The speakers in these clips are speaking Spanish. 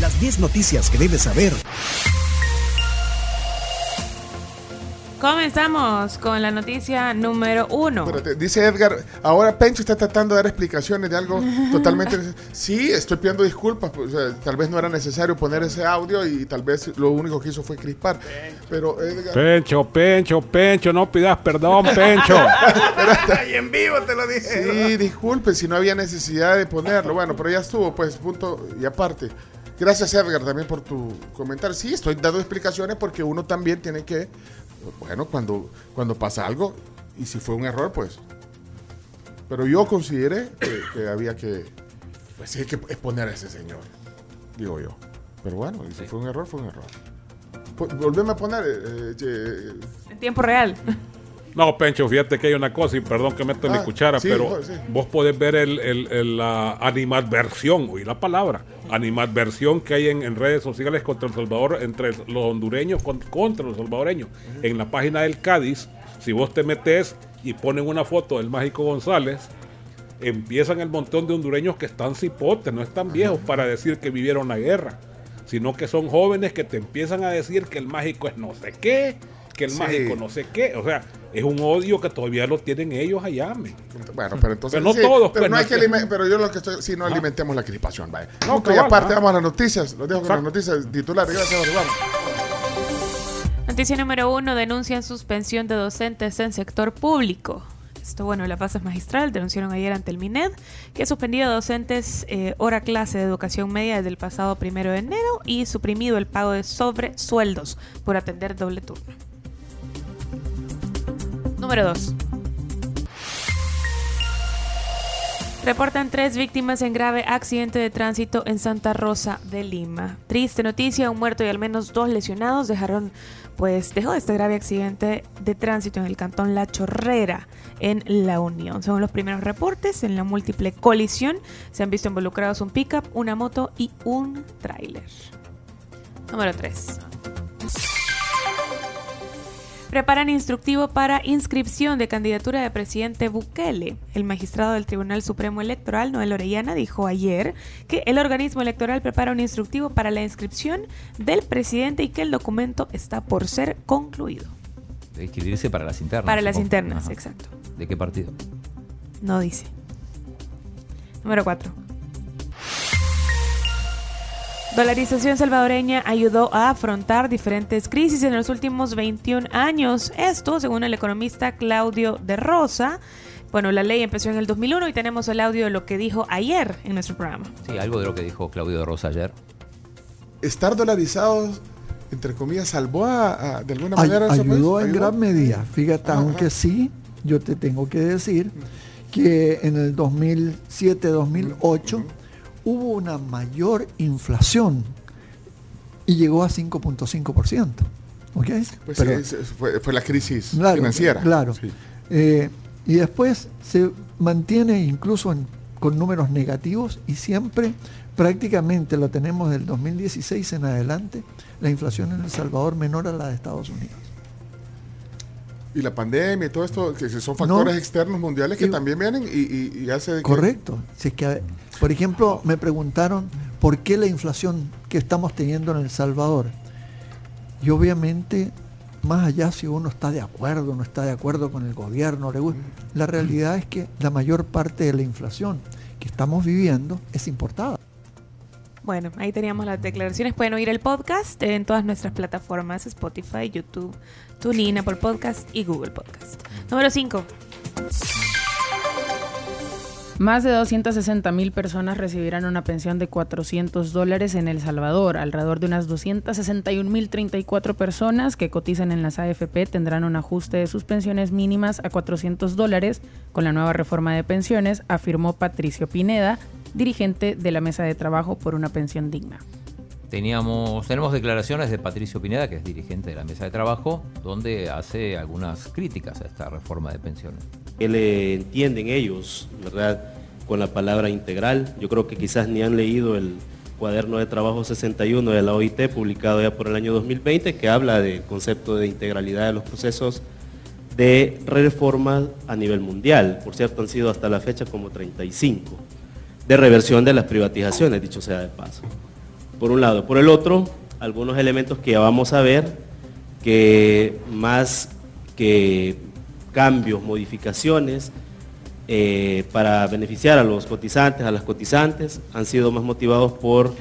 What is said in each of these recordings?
Las 10 noticias que debes saber Comenzamos con la noticia número uno. dice Edgar, ahora Pencho está tratando de dar explicaciones de algo totalmente... sí, estoy pidiendo disculpas, pues, tal vez no era necesario poner ese audio y tal vez lo único que hizo fue crispar. Pero Edgar... Pencho, Pencho, Pencho, no pidas perdón, Pencho. pero en vivo te lo dije. Sí, disculpe si no había necesidad de ponerlo. Bueno, pero ya estuvo, pues, punto y aparte. Gracias Edgar también por tu comentario. Sí, estoy dando explicaciones porque uno también tiene que bueno, cuando, cuando pasa algo, y si fue un error, pues. Pero yo consideré que, había que, pues sí, hay que exponer a ese señor, digo yo. Pero bueno, y si fue un error, fue un error. Volveme a poner. Eh, eh, en tiempo real. No, Pencho, fíjate que hay una cosa, y perdón que meto ah, cuchara, pero vos podés ver el, la animadversión, oí la palabra, animadversión que hay en, redes sociales contra El Salvador, entre los hondureños contra los salvadoreños. En la página del Cádiz, si vos te metes y ponen una foto del Mágico González, empiezan el montón de hondureños que están cipotes, no están viejos para decir que vivieron la guerra, sino que son jóvenes que te empiezan a decir que el mágico es no sé qué, que el mágico no sé qué. O sea, es un odio que todavía lo tienen ellos allá. Bueno, pero entonces. no todos. Pero, pues, pero yo lo que estoy. Si no alimentemos la crispación, vaya. No, y aparte, vamos a las noticias. Lo dejo con las noticias titulares. Gracias, vamos. Noticia número uno: denuncian suspensión de docentes en sector público. Esto, bueno, la paz es magistral. Denunciaron ayer ante el MINED que ha suspendido a docentes eh, hora clase de educación media desde el pasado primero de enero y suprimido el pago de sobresueldos por atender doble turno. Número 2. Reportan tres víctimas en grave accidente de tránsito en Santa Rosa de Lima. Triste noticia, un muerto y al menos dos lesionados dejaron, pues dejó este grave accidente de tránsito en el cantón La Chorrera, en La Unión. Según los primeros reportes, en la múltiple colisión se han visto involucrados un pickup, una moto y un tráiler. Número 3. Preparan instructivo para inscripción de candidatura de presidente Bukele. El magistrado del Tribunal Supremo Electoral, Noel Orellana, dijo ayer que el organismo electoral prepara un instructivo para la inscripción del presidente y que el documento está por ser concluido. De inscribirse para las internas. Para las internas, exacto. ¿De qué partido? No dice. Número 4. Dolarización salvadoreña ayudó a afrontar diferentes crisis en los últimos 21 años. Esto, según el economista Claudio de Rosa. Bueno, la ley empezó en el 2001 y tenemos el audio de lo que dijo ayer en nuestro programa. Sí, algo de lo que dijo Claudio de Rosa ayer. Estar dolarizados, entre comillas, salvó a, de alguna manera. ayudó en gran medida. Fíjate, aunque sí, yo te tengo que decir que en el 2007-2008 hubo una mayor inflación y llegó a 5.5%. ¿okay? Pues fue, la crisis financiera. Claro. Eh, y después se mantiene incluso con números negativos y siempre prácticamente lo tenemos del 2016 en adelante, la inflación en El Salvador menor a la de Estados Unidos. Y la pandemia y todo esto, que son factores externos mundiales que también vienen y, y, hace... Correcto. Si es que por ejemplo, me preguntaron por qué la inflación que estamos teniendo en El Salvador. Y obviamente, más allá si uno está de acuerdo no está de acuerdo con el gobierno, la realidad es que la mayor parte de la inflación que estamos viviendo es importada. Bueno, ahí teníamos las declaraciones. Pueden oír el podcast en todas nuestras plataformas, Spotify, YouTube, TuneIn, por Podcast y Google Podcast. Número 5. Más de 260 mil personas recibirán una pensión de 400 dólares en El Salvador. Alrededor de unas 261 mil 34 personas que cotizan en las AFP tendrán un ajuste de sus pensiones mínimas a 400 dólares con la nueva reforma de pensiones, afirmó Patricio Pineda, dirigente de la Mesa de Trabajo por una pensión digna. Teníamos, tenemos declaraciones de Patricio Pineda, que es dirigente de la Mesa de Trabajo, donde hace algunas críticas a esta reforma de pensiones que le entienden ellos, ¿verdad? Con la palabra integral. Yo creo que quizás ni han leído el cuaderno de trabajo 61 de la OIT, publicado ya por el año 2020, que habla del concepto de integralidad de los procesos de reforma a nivel mundial. Por cierto, han sido hasta la fecha como 35. De reversión de las privatizaciones, dicho sea de paso. Por un lado. Por el otro, algunos elementos que ya vamos a ver, que más que cambios, modificaciones, eh, para beneficiar a los cotizantes, a las cotizantes, han sido más motivados por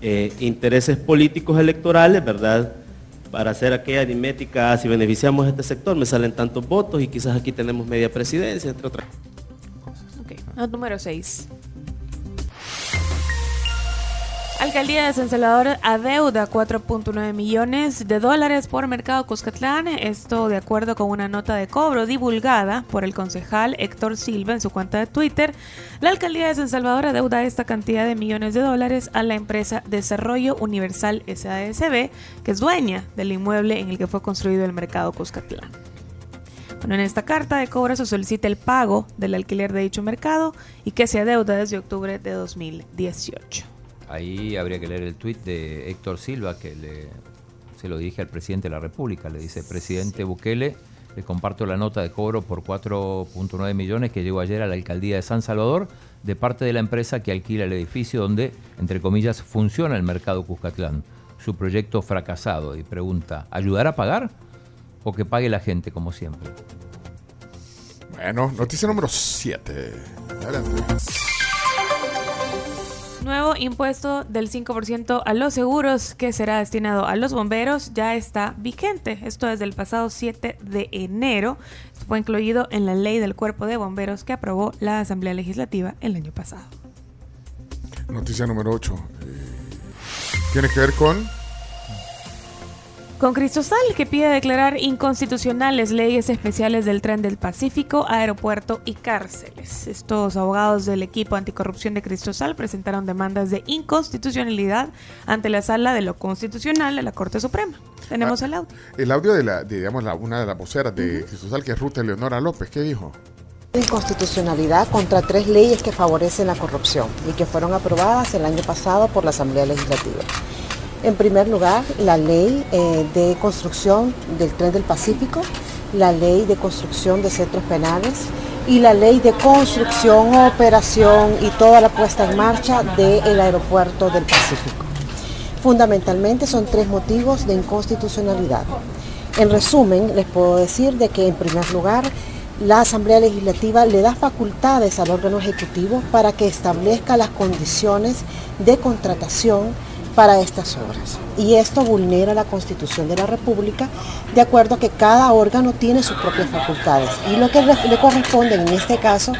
eh, intereses políticos electorales, ¿verdad? Para hacer aquella aritmética, si beneficiamos a este sector, me salen tantos votos y quizás aquí tenemos media presidencia, entre otras cosas. Ok, número 6. Alcaldía de San Salvador adeuda 4.9 millones de dólares por Mercado Cuscatlán. Esto de acuerdo con una nota de cobro divulgada por el concejal Héctor Silva en su cuenta de Twitter. La Alcaldía de San Salvador adeuda esta cantidad de millones de dólares a la empresa Desarrollo Universal SASB, que es dueña del inmueble en el que fue construido el Mercado Cuscatlán. Bueno, en esta carta de cobro se solicita el pago del alquiler de dicho mercado y que se adeuda desde octubre de 2018. Ahí habría que leer el tuit de Héctor Silva que le, se lo dirige al presidente de la República. Le dice, presidente Bukele, le comparto la nota de cobro por 4.9 millones que llegó ayer a la alcaldía de San Salvador de parte de la empresa que alquila el edificio donde, entre comillas, funciona el mercado Cuscatlán. Su proyecto fracasado. Y pregunta, ¿ayudará a pagar o que pague la gente como siempre? Bueno, noticia número 7. Adelante. Nuevo impuesto del 5% a los seguros que será destinado a los bomberos ya está vigente. Esto desde el pasado 7 de enero. fue incluido en la ley del cuerpo de bomberos que aprobó la Asamblea Legislativa el año pasado. Noticia número 8. Tiene que ver con con Cristosal, que pide declarar inconstitucionales leyes especiales del tren del Pacífico, aeropuerto y cárceles. Estos abogados del equipo anticorrupción de Cristosal presentaron demandas de inconstitucionalidad ante la sala de lo constitucional de la Corte Suprema. Tenemos ah, el audio. El audio de, la, digamos, la, una de las voceras de Cristosal, que es Ruta Leonora López, ¿qué dijo? inconstitucionalidad contra tres leyes que favorecen la corrupción y que fueron aprobadas el año pasado por la Asamblea Legislativa. En primer lugar, la ley eh, de construcción del tren del Pacífico, la ley de construcción de centros penales y la ley de construcción, operación y toda la puesta en marcha del aeropuerto del Pacífico. Fundamentalmente son tres motivos de inconstitucionalidad. En resumen, les puedo decir de que en primer lugar, la Asamblea Legislativa le da facultades al órgano ejecutivo para que establezca las condiciones de contratación para estas obras. Y esto vulnera la Constitución de la República, de acuerdo a que cada órgano tiene sus propias facultades. Y lo que le corresponde en este caso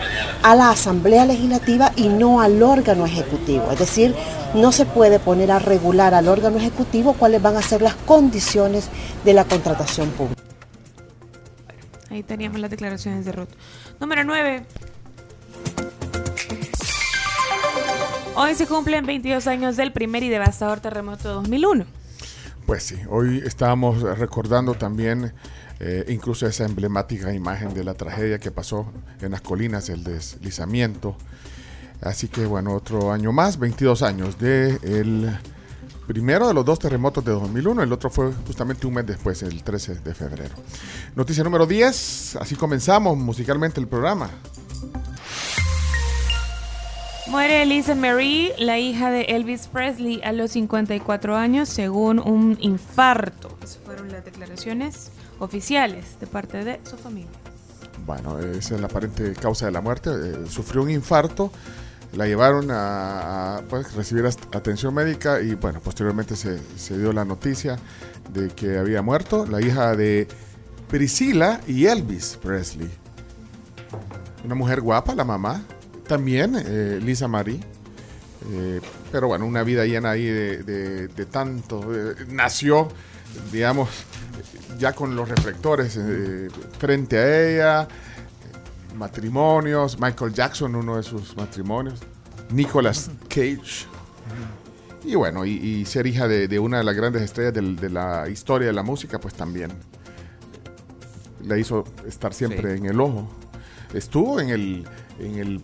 a la Asamblea Legislativa y no al órgano ejecutivo. Es decir, no se puede poner a regular al órgano ejecutivo cuáles van a ser las condiciones de la contratación pública. Ahí teníamos las declaraciones de Ruth. Número 9. Hoy se cumplen 22 años del primer y devastador terremoto de 2001. Pues sí, hoy estábamos recordando también eh, incluso esa emblemática imagen de la tragedia que pasó en las colinas, el deslizamiento. Así que bueno, otro año más, 22 años de el primero de los dos terremotos de 2001, el otro fue justamente un mes después, el 13 de febrero. Noticia número 10, así comenzamos musicalmente el programa. Muere Lisa Marie, la hija de Elvis Presley, a los 54 años, según un infarto. Esas fueron las declaraciones oficiales de parte de su familia. Bueno, esa es la aparente causa de la muerte. Eh, sufrió un infarto, la llevaron a, pues, recibir atención médica y bueno, posteriormente se, se dio la noticia de que había muerto la hija de Priscilla y Elvis Presley. Una mujer guapa, la mamá, también eh, Lisa Marie. Eh, pero bueno, una vida llena ahí de, tanto. Eh, nació, digamos, ya con los reflectores frente a ella. Matrimonios, Michael Jackson, uno de sus matrimonios. Nicolas Cage. Y bueno, y, ser hija de, una de las grandes estrellas de la historia de la música, pues también la hizo estar siempre en el ojo. Estuvo en el, en el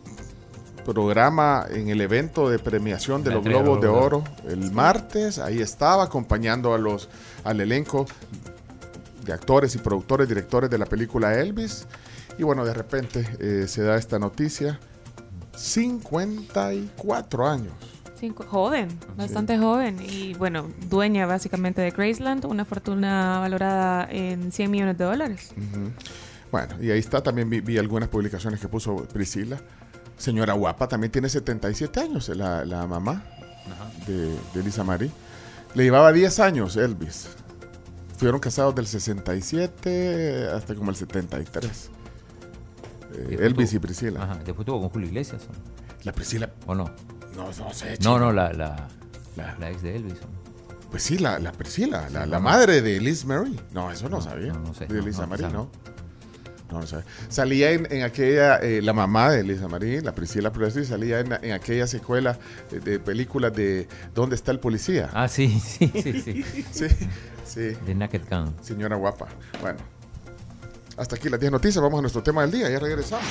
programa en el evento de premiación de los Globos de Oro el martes. Ahí estaba acompañando a los, al elenco de actores y productores, directores de la película Elvis. Y bueno, de repente eh, se da esta noticia. 54 años. joven, bastante joven. Y bueno, dueña básicamente de Graceland, una fortuna valorada en 100 millones de dólares. Bueno, y ahí está, también vi, algunas publicaciones que puso Priscila. Señora guapa, también tiene 77 años, la, la mamá de, de Lisa Marie. Le llevaba 10 años Elvis. Fueron casados del 67 hasta como el 73. Eh, Elvis y Priscila. Ajá, después tuvo con Julio Iglesias. La Priscila. ¿O no? No, no sé. No, no, la, la, la, ex de Elvis. Pues sí, la, la Priscila, la, la madre de Liz Mary. No, eso no, sabía. No, sé. De Lisa Marie, no. No, no sabía. Salía en, en aquella, eh, la mamá de Lisa Marie, la Priscila Presley, salía en, en aquella secuela de, películas de ¿Dónde está el policía? Ah, sí, sí, sí. sí. sí, sí. De Naked Gun. Señora guapa. Bueno, hasta aquí las 10 noticias. Vamos a nuestro tema del día. Ya regresamos.